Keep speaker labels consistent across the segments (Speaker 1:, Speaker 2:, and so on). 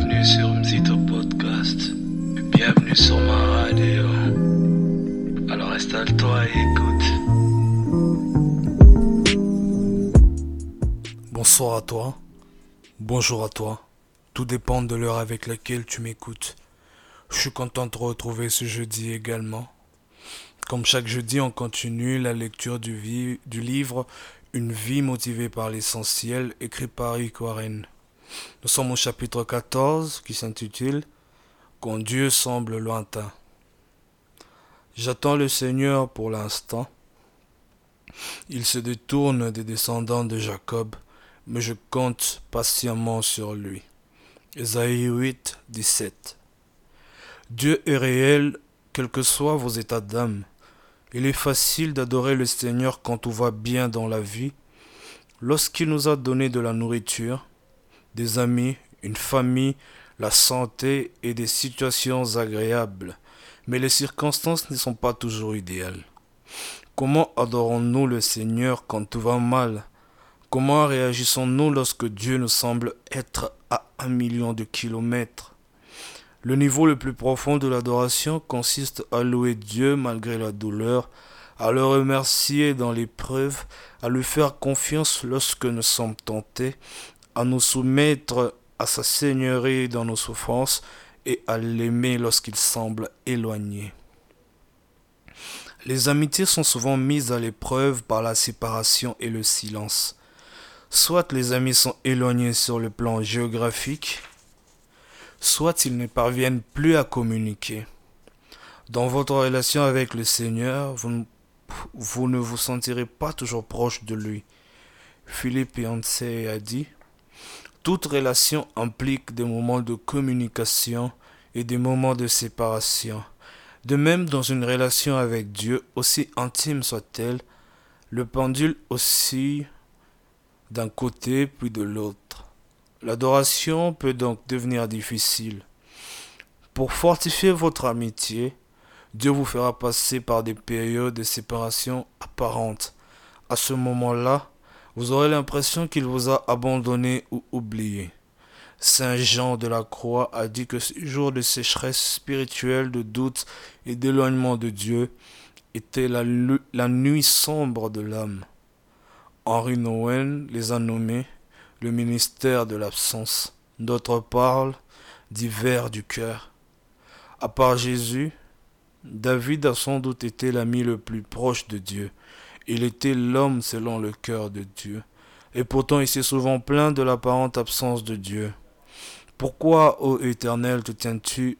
Speaker 1: Bienvenue sur Mzito Podcast. Bienvenue sur ma radio. Alors installe-toi et écoute.
Speaker 2: Bonsoir à toi. Bonjour à toi. Tout dépend de l'heure avec laquelle tu m'écoutes. Je suis content de retrouver ce jeudi également. Comme chaque jeudi, on continue la lecture du livre Une vie motivée par l'essentiel, écrit par Rick Warren. Nous sommes au chapitre 14 qui s'intitule Quand Dieu semble lointain. J'attends le Seigneur pour l'instant. Il se détourne des descendants de Jacob, mais je compte patiemment sur lui. Ésaïe 8, 17. Dieu est réel, quels que soient vos états d'âme. Il est facile d'adorer le Seigneur quand tout va bien dans la vie, lorsqu'il nous a donné de la nourriture, des amis, une famille, la santé et des situations agréables. Mais les circonstances ne sont pas toujours idéales. Comment adorons-nous le Seigneur quand tout va mal? Comment réagissons-nous lorsque Dieu nous semble être à un million de kilomètres? Le niveau le plus profond de l'adoration consiste à louer Dieu malgré la douleur, à le remercier dans l'épreuve, à lui faire confiance lorsque nous sommes tentés, à nous soumettre à sa seigneurie dans nos souffrances et à l'aimer lorsqu'il semble éloigné. Les amitiés sont souvent mises à l'épreuve par la séparation et le silence. Soit les amis sont éloignés sur le plan géographique, soit ils ne parviennent plus à communiquer. Dans votre relation avec le Seigneur, vous, ne- vous sentirez pas toujours proche de lui. Philippe Yancey a dit Toute relation implique des moments de communication et des moments de séparation. De même, dans une relation avec Dieu, aussi intime soit-elle, le pendule oscille d'un côté puis de l'autre. L'adoration peut donc devenir difficile. Pour fortifier votre amitié, Dieu vous fera passer par des périodes de séparation apparentes. À ce moment-là, vous aurez l'impression qu'il vous a abandonné ou oublié. Saint Jean de la Croix a dit que ces jours de sécheresse spirituelle, de doute et d'éloignement de Dieu étaient la, nuit sombre de l'âme. Henri Nowen les a nommés le ministère de l'absence. D'autres parlent d'hiver du cœur. À part Jésus, David a sans doute été l'ami le plus proche de Dieu. Il était l'homme selon le cœur de Dieu. Et pourtant il s'est souvent plaint de l'apparente absence de Dieu. Pourquoi, ô Éternel, te tiens-tu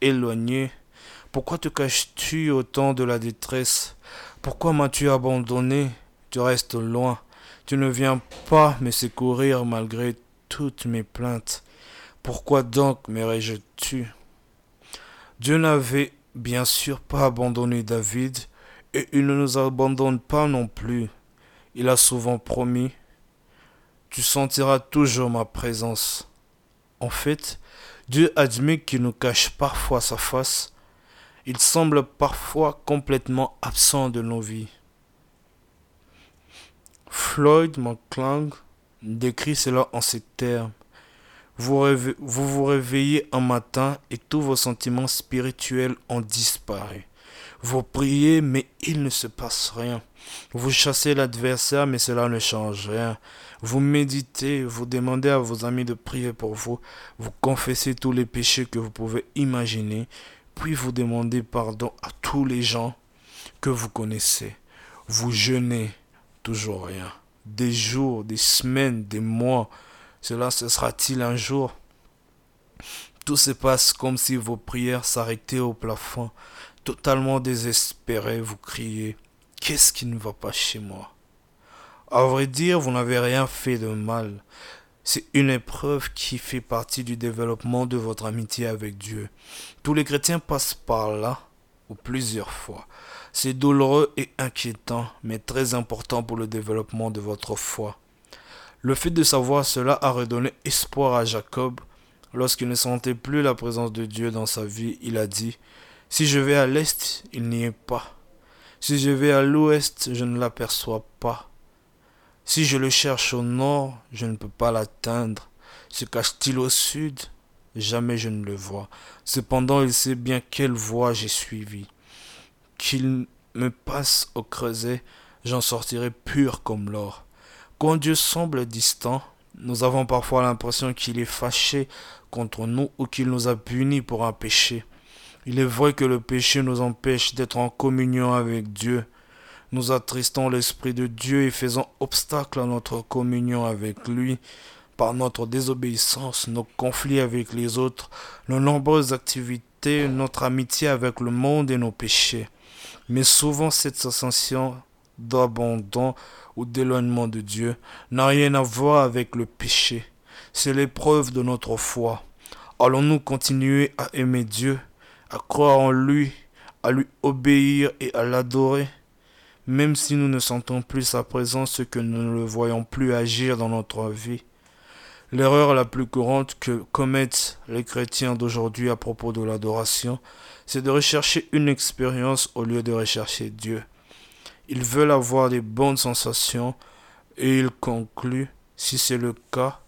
Speaker 2: éloigné? Pourquoi te caches-tu au temps de la détresse? Pourquoi m'as-tu abandonné? Tu restes loin. Tu ne viens pas me secourir malgré toutes mes plaintes. Pourquoi donc me rejettes-tu? Dieu n'avait bien sûr pas abandonné David et il ne nous abandonne pas non plus. Il a souvent promis Tu sentiras toujours ma présence. En fait, Dieu admet qu'il nous cache parfois sa face. Il semble parfois complètement absent de nos vies. Floyd McClung décrit cela en ces termes. Vous, vous vous réveillez un matin et tous vos sentiments spirituels ont disparu. Vous priez, mais il ne se passe rien. Vous chassez l'adversaire, mais cela ne change rien. Vous méditez, vous demandez à vos amis de prier pour vous, vous confessez tous les péchés que vous pouvez imaginer, puis vous demandez pardon à tous les gens que vous connaissez. Vous jeûnez, toujours rien. Des jours, des semaines, des mois, cela ce sera-t-il un jour? Tout se passe comme si vos prières s'arrêtaient au plafond. Totalement désespéré, vous criez Qu'est-ce qui ne va pas chez moi? À vrai dire, vous n'avez rien fait de mal. C'est une épreuve qui fait partie du développement de votre amitié avec Dieu. Tous les chrétiens passent par là, ou plusieurs fois. C'est douloureux et inquiétant, mais très important pour le développement de votre foi. Le fait de savoir cela a redonné espoir à Jacob. Lorsqu'il ne sentait plus la présence de Dieu dans sa vie, il a dit Si je vais à l'est, il n'y est pas. Si je vais à l'ouest, je ne l'aperçois pas. Si je le cherche au nord, je ne peux pas l'atteindre. Se cache-t-il au sud? Jamais je ne le vois. Cependant, il sait bien quelle voie j'ai suivi. Qu'il me passe au creuset, j'en sortirai pur comme l'or. Quand Dieu semble distant, nous avons parfois l'impression qu'il est fâché contre nous ou qu'il nous a punis pour un péché. Il est vrai que le péché nous empêche d'être en communion avec Dieu. Nous attristons l'Esprit de Dieu et faisons obstacle à notre communion avec lui par notre désobéissance, nos conflits avec les autres, nos nombreuses activités, notre amitié avec le monde et nos péchés. Mais souvent cette sensation d'abandon ou d'éloignement de Dieu n'a rien à voir avec le péché. C'est l'épreuve de notre foi. Allons-nous continuer à aimer Dieu, à croire en lui, à lui obéir et à l'adorer même si nous ne sentons plus sa présence, que nous ne le voyons plus agir dans notre vie. L'erreur la plus courante que commettent les chrétiens d'aujourd'hui à propos de l'adoration, c'est de rechercher une expérience au lieu de rechercher Dieu. Ils veulent avoir des bonnes sensations et ils concluent, si c'est le cas,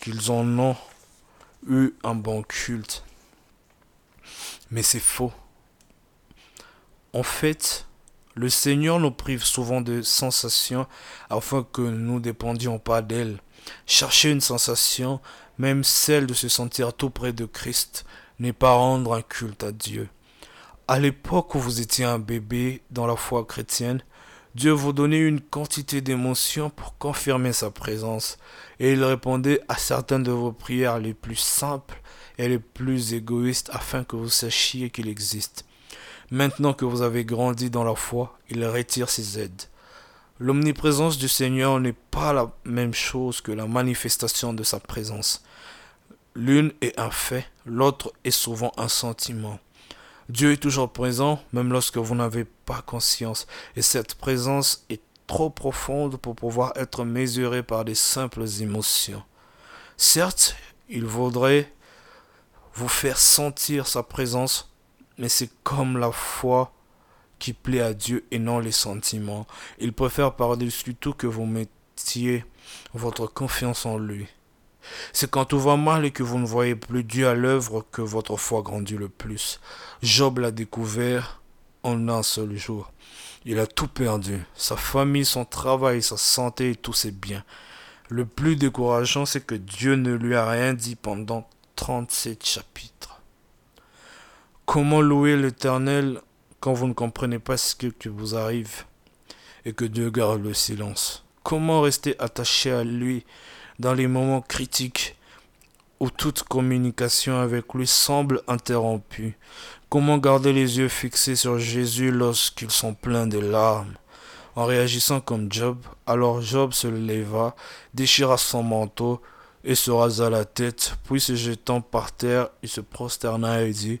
Speaker 2: qu'ils en ont eu un bon culte. Mais c'est faux. En fait, le Seigneur nous prive souvent de sensations afin que nous ne dépendions pas d'elles. Chercher une sensation, même celle de se sentir tout près de Christ, n'est pas rendre un culte à Dieu. À l'époque où vous étiez un bébé dans la foi chrétienne, Dieu vous donnait une quantité d'émotions pour confirmer sa présence, et il répondait à certaines de vos prières les plus simples et les plus égoïstes afin que vous sachiez qu'il existe. Maintenant que vous avez grandi dans la foi, il retire ses aides. L'omniprésence du Seigneur n'est pas la même chose que la manifestation de sa présence. L'une est un fait, l'autre est souvent un sentiment. Dieu est toujours présent, même lorsque vous n'avez pas conscience, et cette présence est trop profonde pour pouvoir être mesurée par des simples émotions. Certes, il vaudrait vous faire sentir sa présence, mais c'est comme la foi qui plaît à Dieu et non les sentiments. Il préfère par-dessus tout que vous mettiez votre confiance en lui. C'est quand tout va mal et que vous ne voyez plus Dieu à l'œuvre que votre foi grandit le plus. Job l'a découvert en un seul jour. Il a tout perdu, sa famille, son travail, sa santé et tous ses biens. Le plus décourageant, c'est que Dieu ne lui a rien dit pendant 37 chapitres. Comment louer l'Éternel quand vous ne comprenez pas ce qui vous arrive et que Dieu garde le silence? Comment rester attaché à lui dans les moments critiques où toute communication avec lui semble interrompue? Comment garder les yeux fixés sur Jésus lorsqu'ils sont pleins de larmes? En réagissant comme Job, alors Job se leva, déchira son manteau et se rasa la tête, puis se jetant par terre, il se prosterna et dit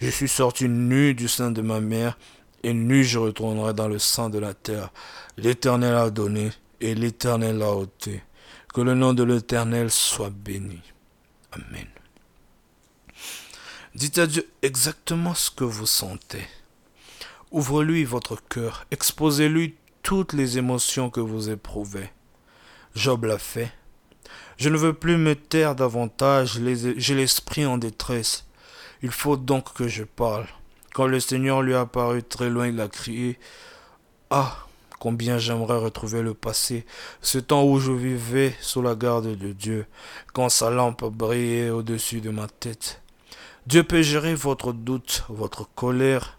Speaker 2: je suis sorti nu du sein de ma mère, et nu je retournerai dans le sein de la terre. L'Éternel a donné, et l'Éternel a ôté. Que le nom de l'Éternel soit béni. Amen. Dites à Dieu exactement ce que vous sentez. Ouvre-lui votre cœur, exposez-lui toutes les émotions que vous éprouvez. Job l'a fait. Je ne veux plus me taire davantage, j'ai l'esprit en détresse. Il faut donc que je parle. Quand le Seigneur lui apparut très loin, il a crié Ah, combien j'aimerais retrouver le passé, ce temps où je vivais sous la garde de Dieu, quand sa lampe brillait au-dessus de ma tête. Dieu peut gérer votre doute, votre colère,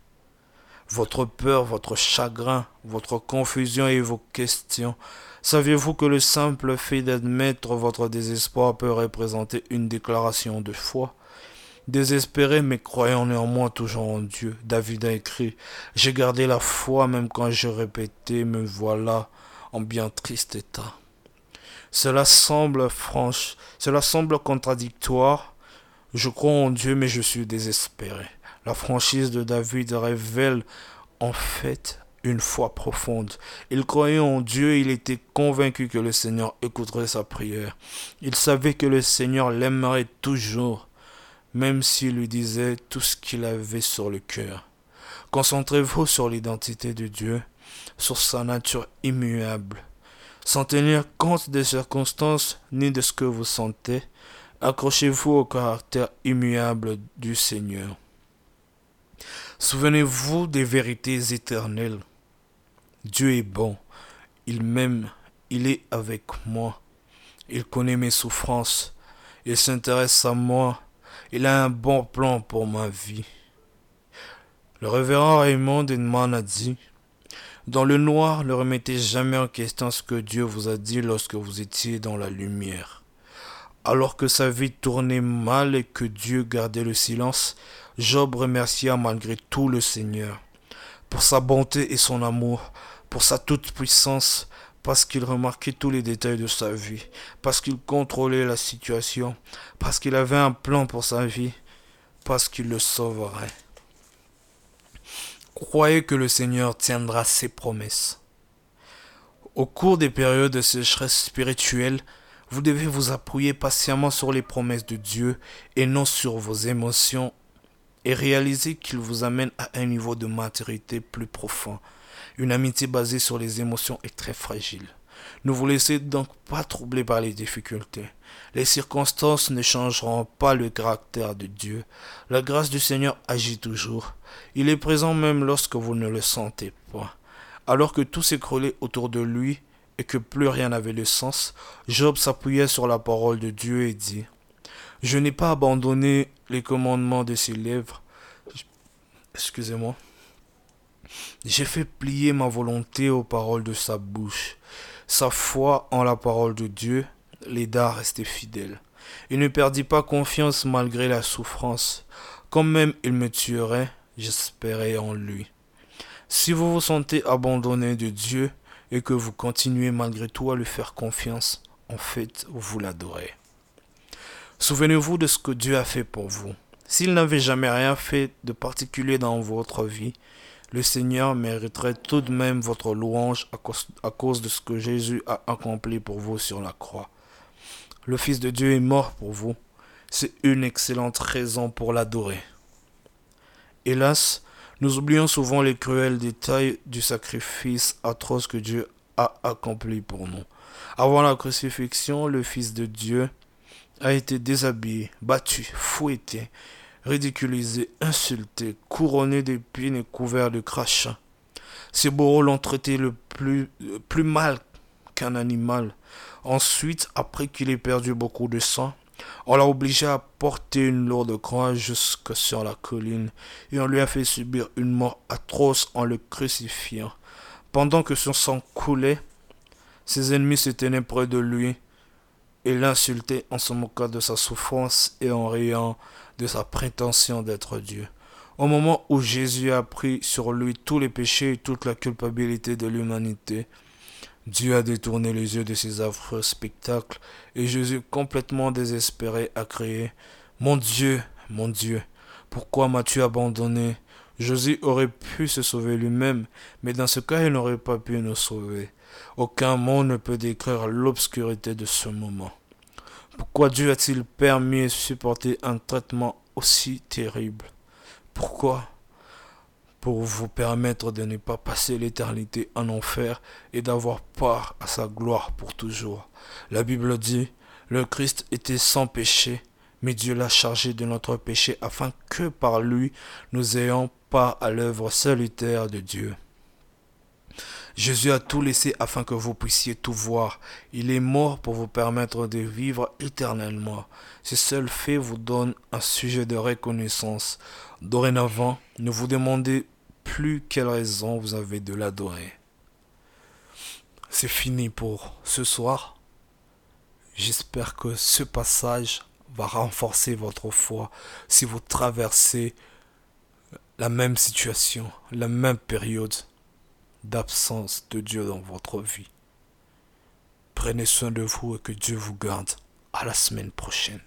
Speaker 2: votre peur, votre chagrin, votre confusion et vos questions. Saviez-vous que le simple fait d'admettre votre désespoir peut représenter une déclaration de foi? Désespéré mais croyant néanmoins toujours en Dieu, David a écrit J'ai gardé la foi même quand je répétais Me voilà en bien triste état. Cela semble franche, cela semble contradictoire. Je crois en Dieu mais je suis désespéré. La franchise de David révèle en fait une foi profonde. Il croyait en Dieu, il était convaincu que le Seigneur écouterait sa prière. Il savait que le Seigneur l'aimerait toujours même s'il lui disait tout ce qu'il avait sur le cœur. Concentrez-vous sur l'identité de Dieu, sur sa nature immuable, sans tenir compte des circonstances ni de ce que vous sentez, Accrochez-vous au caractère immuable du Seigneur. Souvenez-vous des vérités éternelles. Dieu est bon. Il m'aime. Il est avec moi. Il connaît mes souffrances. Il s'intéresse à moi. Il a un bon plan pour ma vie. Le révérend Raymond Denman a dit Dans le noir, ne remettez jamais en question ce que Dieu vous a dit lorsque vous étiez dans la lumière. Alors que sa vie tournait mal et que Dieu gardait le silence, Job remercia malgré tout le Seigneur pour sa bonté et son amour, pour sa toute-puissance, parce qu'il remarquait tous les détails de sa vie, parce qu'il contrôlait la situation, parce qu'il avait un plan pour sa vie, parce qu'il le sauverait. Croyez que le Seigneur tiendra ses promesses. Au cours des périodes de sécheresse spirituelle, vous devez vous appuyer patiemment sur les promesses de Dieu et non sur vos émotions et réaliser qu'il vous amène à un niveau de maturité plus profond. Une amitié basée sur les émotions est très fragile. Ne vous laissez donc pas troubler par les difficultés. Les circonstances ne changeront pas le caractère de Dieu. La grâce du Seigneur agit toujours. Il est présent même lorsque vous ne le sentez pas. Alors que tout s'écroulait autour de lui, et que plus rien n'avait de sens, Job s'appuyait sur la parole de Dieu et dit Je n'ai pas abandonné les commandements de ses lèvres. Excusez-moi. J'ai fait plier ma volonté aux paroles de sa bouche. Sa foi en la parole de Dieu l'aida à rester fidèle. Il ne perdit pas confiance malgré la souffrance. Quand même il me tuerait, j'espérais en lui. Si vous vous sentez abandonné de Dieu, et que vous continuez malgré tout à lui faire confiance, en fait, vous l'adorez. Souvenez-vous de ce que Dieu a fait pour vous. S'il n'avait jamais rien fait de particulier dans votre vie, le Seigneur mériterait tout de même votre louange à cause, de ce que Jésus a accompli pour vous sur la croix. Le Fils de Dieu est mort pour vous. C'est une excellente raison pour l'adorer. Hélas, nous oublions souvent les cruels détails du sacrifice atroce que Dieu a accompli pour nous. Avant la crucifixion, le Fils de Dieu a été déshabillé, battu, fouetté, ridiculisé, insulté, couronné d'épines et couvert de crachats. Ses bourreaux l'ont traité le plus, plus mal qu'un animal. Ensuite, après qu'il ait perdu beaucoup de sang, on l'a obligé à porter une lourde croix jusque sur la colline, et on lui a fait subir une mort atroce en le crucifiant. Pendant que son sang coulait, ses ennemis se tenaient près de lui et l'insultaient en se moquant de sa souffrance et en riant de sa prétention d'être Dieu. Au moment où Jésus a pris sur lui tous les péchés et toute la culpabilité de l'humanité, Dieu a détourné les yeux de ces affreux spectacles et Jésus, complètement désespéré, a crié Mon Dieu, mon Dieu, pourquoi m'as-tu abandonné? Jésus aurait pu se sauver lui-même, mais dans ce cas, il n'aurait pas pu nous sauver. Aucun mot ne peut décrire l'obscurité de ce moment. Pourquoi Dieu a-t-il permis et supporté un traitement aussi terrible? Pourquoi? Pour vous permettre de ne pas passer l'éternité en enfer et d'avoir part à sa gloire pour toujours. La Bible dit, le Christ était sans péché, mais Dieu l'a chargé de notre péché afin que par lui nous ayons part à l'œuvre salutaire de Dieu. Jésus a tout laissé afin que vous puissiez tout voir. Il est mort pour vous permettre de vivre éternellement. Ce seul fait vous donne un sujet de reconnaissance. Dorénavant, ne vous demandez plus quelle raison vous avez de l'adorer. C'est fini pour ce soir. J'espère que ce passage va renforcer votre foi si vous traversez la même situation, la même période d'absence de Dieu dans votre vie. Prenez soin de vous et que Dieu vous garde. À la semaine prochaine.